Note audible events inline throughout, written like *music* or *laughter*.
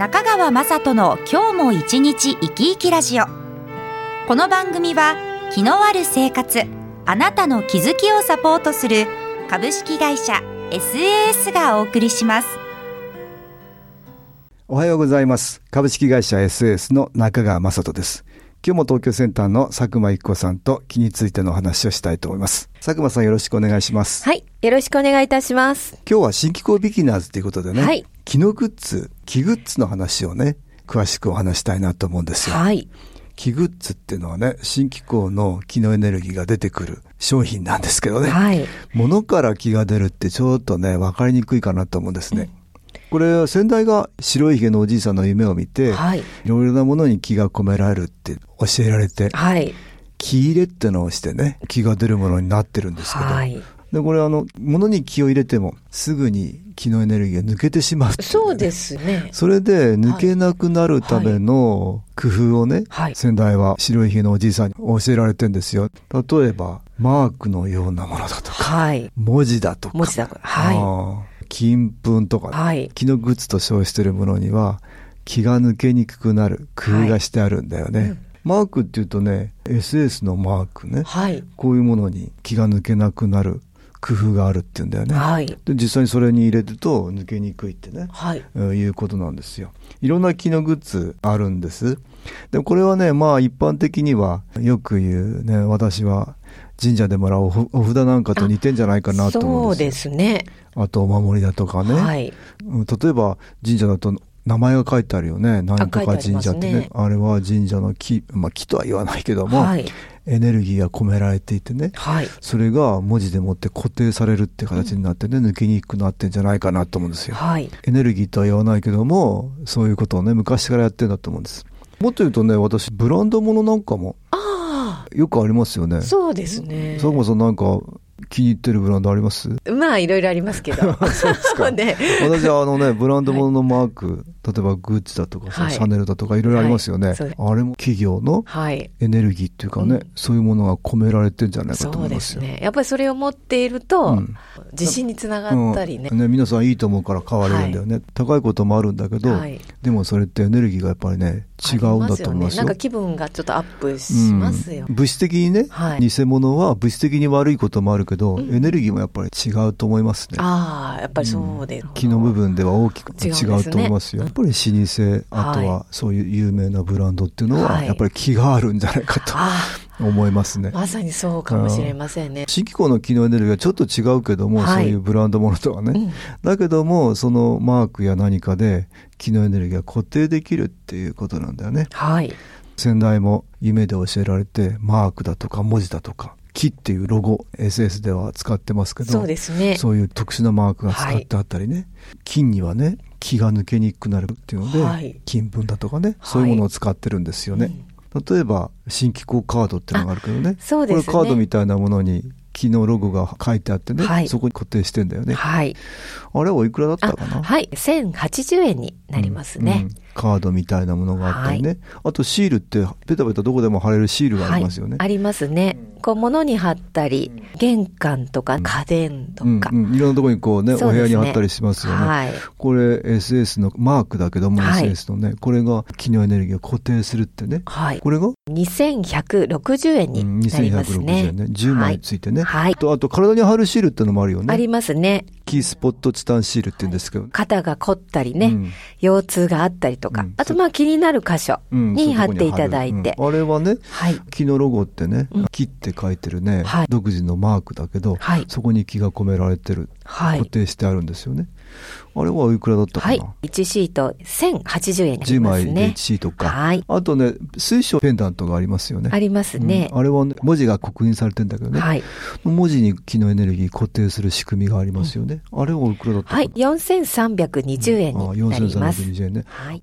中川雅人の今日も一日生き生きラジオ。この番組は気のある生活あなたの気づきをサポートする株式会社 SAS がお送りします。おはようございます。株式会社 SAS の中川雅人です。今日も東京センターの佐久間一子さんと気についてのお話をしたいと思います。佐久間さんよろしくお願いします。はい。よろしくお願いいたします。今日は新機構ビギナーズということでね、はい気のグッズ、気グッズの話をね、詳しくお話したいなと思うんですよ。はい。気グッズっていうのはね、新機構の気のエネルギーが出てくる商品なんですけどね、はい。物から気が出るってちょっとね、わかりにくいかなと思うんですね。これ、先代が白いひげのおじいさんの夢を見て、はい。いろいろなものに気が込められるって教えられて、はい。気入れってのをしてね、気が出るものになってるんですけど、はい。で、これあの、物に気を入れても、すぐに気のエネルギーが抜けてしまうねそうですね。*laughs* それで抜けなくなるための工夫をね、はい先代は白いひげのおじいさんに教えられてんですよ。例えば、マークのようなものだとか、はい。文字だとか、文字だとかはい金粉とか、はい気のグッズと称しているものには、気が抜けにくくなる工夫がしてあるんだよね。うんマークっていうとね、SS のマークね、はい。こういうものに気が抜けなくなる工夫があるっていうんだよね。はい。で実際にそれに入れると抜けにくいってね、はい。えーいうことなんですよ。いろんな木のグッズあるんです。でもこれはね、まあ一般的にはよく言うね、私は神社でもらうお札なんかと似てんじゃないかなと思そううんでですすね。よ。あとお守りだとかね、はい。うん例えば神社だと名前が書いてあるよね。なんとか神社ってね。ねあれは神社の木、まあ木とは言わないけども、はい。エネルギーが込められていてね。はい。それが文字でもって固定されるって形になってね、抜けにくくなってんじゃないかなと思うんですよ。はい。エネルギーとは言わないけども、そういうことをね、昔からやってんだと思うんです。もっと言うとね、私、ブランドものなんかもあよくありますよね。あ、そうですね。佐久間さんなんか気に入ってるブランドあります？まあ、いろいろありますけど。*laughs* そうですか *laughs* ね。私はあのね、ブランドもののマーク、例えばグッチだとかさ、はいシャネルだとかいろいろありますよね。はいあれも企業のはい。エネルギーっていうかね、うんそういうものが込められてんじゃないかと思いますよ。ね。やっぱりそれを持っていると、うん自信につながったりね。うんね皆さんいいと思うから買われるんだよね、高いこともあるんだけど、はいでもそれってエネルギーがやっぱりね違うんだと思いますよね。なんか気分がちょっとアップしますよ。うん物質的にね、はい偽物は物質的に悪いこともあるけど、うんエネルギーもやっぱり違うと思いますね。ああ、やっぱりそうです。気の部分では大きく違うと思いますよ。やっぱり老舗、あとははそういう有名なブランドっていうのは、はいやっぱり気があるんじゃないかあと思いますねあ、。まさにそうかもしれませんね。新機構の機能エネルギーはちょっと違うけども、はいそういうブランドものとはね。うんだけども、そのマークや何かで機能エネルギーが固定できるっていうことなんだよね。はい。先代も夢で教えられて、マークだとか文字だとか、木っていうロゴ、SS では使ってますけど、そうですね。そういう特殊なマークが使ってあったりね、金にはね、気が抜けにくくなるっていうので、はい金粉だとかね、はいそういうものを使ってるんですよね。例えば、新機構カードっていうのがあるけどね、ねこれカードみたいなものに、木のロゴが書いてあってね、はいそこに固定してんだよね。はい。あれおいくらだったあかな？はい。1080円になりますね。うんカードみたいなものがあったりね、あとシールってペタペタどこでも貼れるシールがありますよね、はい、ありますね。こう、物に貼ったり、玄関とか家電とか。うんうん、いろんなところにこうねお部屋に貼ったりしますよね、はい。これ SS のマークだけども、はい。SS のねこれが機能エネルギーを固定するってね。はい。これが、2160円うんになります2160ね。円ね10枚ついてね、はい。とあと体に貼るシールってのもあるよね。ありますね。キースポットチタンシールって言うんですけど、肩が凝ったりね、うん。腰痛があったりとか、うんあとまあ気になる箇所うんに貼っていただいて、うんあれはねはい。木のロゴってね、うん木って書いてるね、はい独自のマークだけど、はいそこに木が込められてる、はい固。定してあるんですよね。あれはおいくらだったかな、はい。1シート1080円になり10ます枚でね1。シートか。はい。あとね、水晶ペンダントがありますよね。ありますねうん。あれはね、文字が刻印されてんだけどね。はい。文字に木のエネルギー固定する仕組みがありますよね。あれはおいくらだったかな？はい。4320円あになります。4320円ね。はい。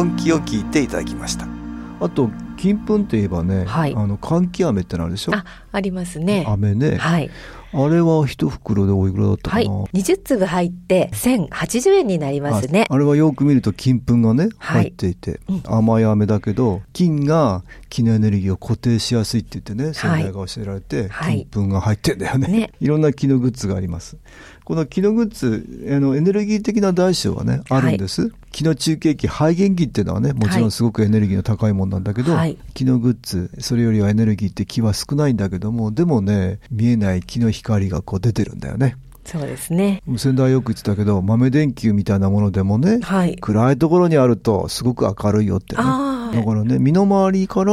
音気を聞いていただきました。あと金粉といえばね、はい。あの換気飴ってのあるでしょ？あ、ありますね。飴ね、はい。あれは一袋でおいくらだったかはい。な、20粒入って1080円になりますね。あ。あれはよく見ると金粉がねはい。入っていて、うん。甘い飴だけど金が気のエネルギーを固定しやすいって言ってね先代が教えられて、はい。金粉が入ってんだよね。ね。*laughs* いろんな気のグッズがあります。この気のグッズあのエネルギー的な大小はねあるんです、気の中継器肺元気っていうのはねもちろんすごくエネルギーの高いもんなんだけど、はい。気のグッズそれよりはエネルギーって気は少ないんだけどもでもね見えない気の光がこう出てるんだよね。そうですね。先代よく言ってたけど豆電球みたいなものでもね、はい。暗いところにあるとすごく明るいよってねあだからね身の回りから。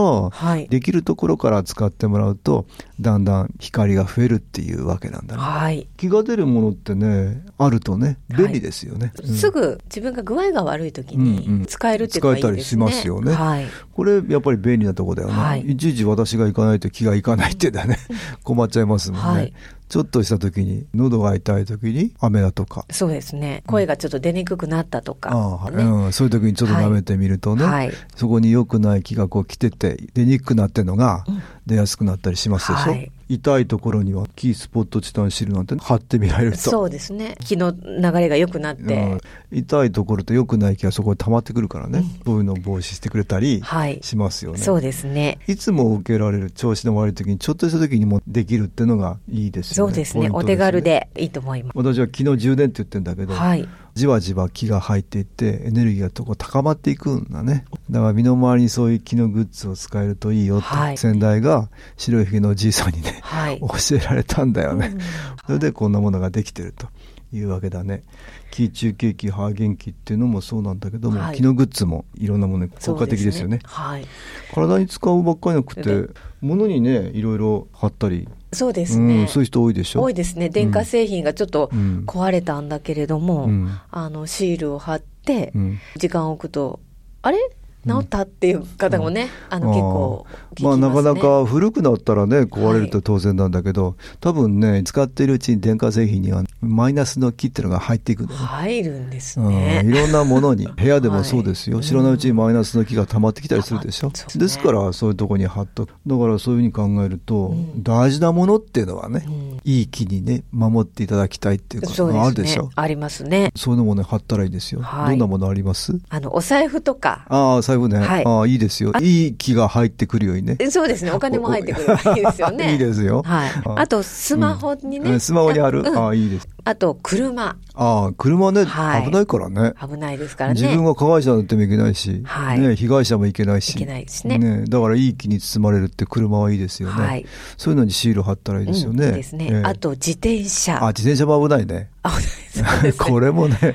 できるところから使ってもらうとだんだん光が増えるっていうわけなんだねはい。気が出るものってねあるとね便利ですよね、うんすぐ自分が具合が悪い時に使えるっていうのがいいですね。使えたりしますよねはい。これやっぱり便利なとこだよね、はいい、ちいち私が行かないと気がいかないってだね *laughs* 困っちゃいますもんね、はいちょっとした時に喉が痛い時に雨だとかそうですね。声がちょっと出にくくなったとか。ああはいねうん、そういう時にちょっと舐めてみるとね、はい。そこに良くない気がこう来てて出にくくなってるのがうん出やすくなったりしますでしょ、はい痛いところにはキースポットチタンシールなんて貼ってみられるとそうですね。気の流れが良くなって。うん痛いところと良くない気がそこに溜まってくるからね、そういうのを防止してくれたりはい。しますよね、そうですね。いつも受けられる調子の悪い時にちょっとした時にもできるっていうのがいいですよねそうですね。ポイントお手軽でいいと思いま私は気の充電って言ってるんだけど、す。はい。じわじわ気が入っていってエネルギーがとこう高まっていくんだね。だから身の回りにそういう気のグッズを使えるといいよって、はい。先代が白いひげのおじいさんにねはい。*laughs* 教えられたんだよね、うん。それでこんなものができてるというわけだね。気中継気肺元気っていうのもそうなんだけども、はい。気のグッズもいろんなものに効果的ですよね。はい。体に使うばっかりなくでて物にねいろいろ貼ったり、そうですね。うん、。そういう人多いでしょ？多いですね。電化製品がちょっとうん。壊れたんだけれども、うん。あの、シールを貼ってう、ん。時間を置くと、あれ？治ったっていう方もね、あの、あー結構聞きまあ。なかなか古くなったらね壊れると当然なんだけど、多分ね使っているうちに電化製品にはマイナスの気っていうのが入っていく。入るんですうん、いね。ろんなものに。*laughs* 部屋でもそうですよ、はい。知らないうちにマイナスの気が溜まってきたりするでしょ、うね。ですからそういうとこに貼っとく。だからそういうふうに考えると、うん。大事なものっていうのはね、うん。いい気にね守っていただきたいっていうかそうですねあるでしょ。ありますね。そういうのもね貼ったらいいですよ、はい。どんなものあります？あの、お財布とか、ああ財布ね、はい。ああいいですよ。あ。いい気が入ってくるようにね。えそうですね。お金も入ってくればいいですよね。*laughs* いいですよ。はい。ああと、スマホにね。うん。スマホにある、うん。ああいいですあと、車。ああ車ね、はい。危ないからね。危ないですからね。自分が加害者になってもいけないし、はい。ね、被害者もいけないし。いけないですねだからいい気に包まれるって車はいいですよね、はい。そういうのにシール貼ったらいいですよね、うんいいですね。ええ。あと、自転車。あ自転車も危ないね。あ、そうです *laughs* これもねそ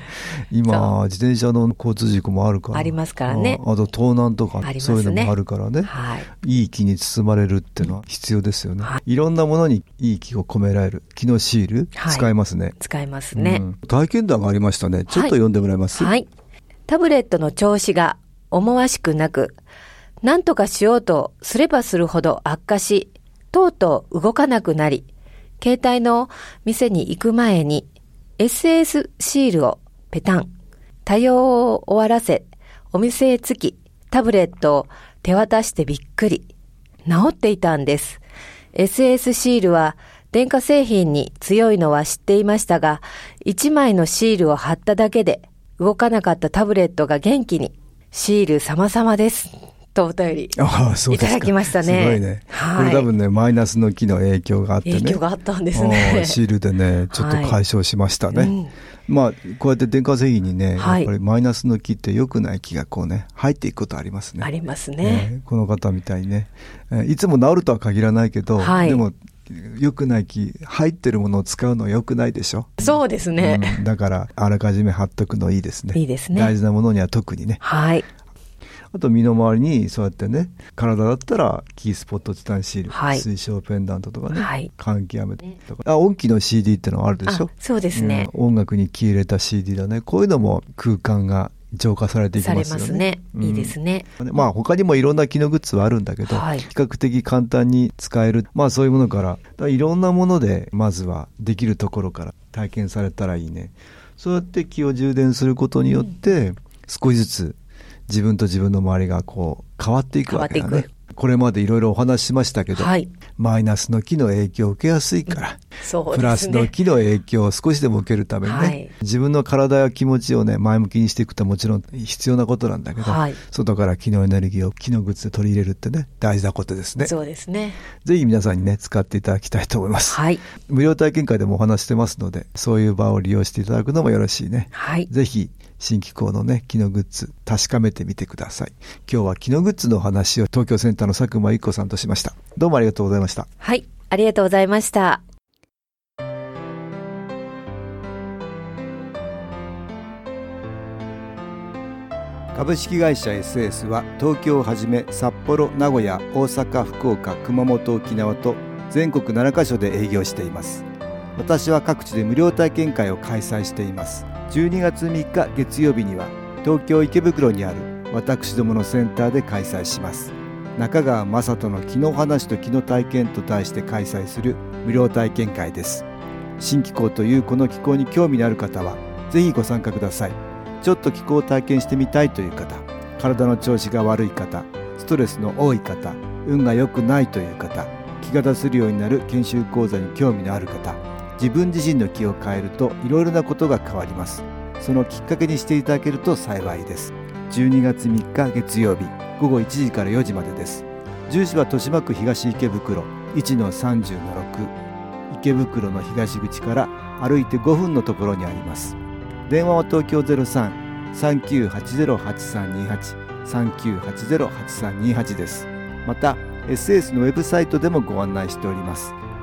今自転車の交通事故もあるから。ありますからね。ああと盗難とか、ね。そういうのもあるからね。はい。いい気に包まれるっていうのは必要ですよね、、はいろんなものにいい気を込められる。気のシール、はい。使えますね使いますね。うん体験談がありましたねちょっと読んでもらえます、はい。タブレットの調子が思わしくなく、何とかしようとすればするほど悪化し、とうとう動かなくなり、携帯の店に行く前に SS シールをペタン、多用を終わらせ、お店へ着き、タブレットを手渡してびっくり。治っていたんです。SS シールは電化製品に強いのは知っていましたが、1枚のシールを貼っただけで動かなかったタブレットが元気に、シール様々です。とお便りいただきましたね。すごいね。はい、これ多分ね、マイナスの木の影響があってね。影響があったんですね。シールでね、ちょっと解消しましたね。はいうんまあ、こうやって電化製品にね、はい、やっぱりマイナスの木って良くない木がこうね、入っていくことありますね。ありますね。えー、この方みたいにね、えー、いつも治るとは限らないけど、はい、でも、良くない木入ってるものを使うのは良くないでしょ？そうですね、うん、だからあらかじめ貼っとくのいいですね。いいですね。大事なものには特にね。はい。あと身の回りにそうやってね体だったらキースポットチタンシール、はい、水晶ペンダントとかね、はい、換気やめとか。あ音機の CD ってのはあるでしょ？そうですね、うん、音楽に気入れた CD だね。こういうのも空間が浄化されていきますよね。ねいいですね。まあ他にもいろんな機能グッズはあるんだけど、はい、比較的簡単に使える、まあそういうものから、いろんなものでまずはできるところから体験されたらいいね。そうやって気を充電することによって、少しずつ自分と自分の周りがこう変わっていくわけだね。これまでいろいろお話ししましたけど、はい、マイナスの木の影響を受けやすいから、ね、プラスの木の影響を少しでも受けるためにね、はい、自分の体や気持ちをね、前向きにしていくともちろん必要なことなんだけど、はい、外から木のエネルギーを木のグッズで取り入れるってね、大事なことですね。そうですね。ぜひ皆さんにね、使っていただきたいと思います。はい、無料体験会でもお話してますので、そういう場を利用していただくのもよろしいね。はい、ぜひ新機構のね、機能グッズ、確かめてみてください。今日は機能グッズのお話を東京センターの佐久間一子さんとしました。どうもありがとうございました。はい、ありがとうございました。株式会社 SS は東京をはじめ札幌、名古屋、大阪、福岡、熊本、沖縄と全国7カ所で営業しています。私は各地で無料体験会を開催しています。12月3日月曜日には東京池袋にある私どものセンターで開催します。中川雅人の気の話と気の体験と題して開催する無料体験会です。新気候というこの気候に興味のある方はぜひご参加ください。ちょっと気候を体験してみたいという方体の調子が悪い方ストレスの多い方運が良くないという方気が出せるようになる研修講座に興味のある方自分自身の気を変えるといろいろなことが変わります。そのきっかけにしていただけると幸いです。12月3日月曜日午後1時から4時までです。住所は豊島区東池袋1-30-6池袋の東口から歩いて5分のところにあります。電話は東京03-3980-8328 3980-8328です。また SS のウェブサイトでもご案内しております。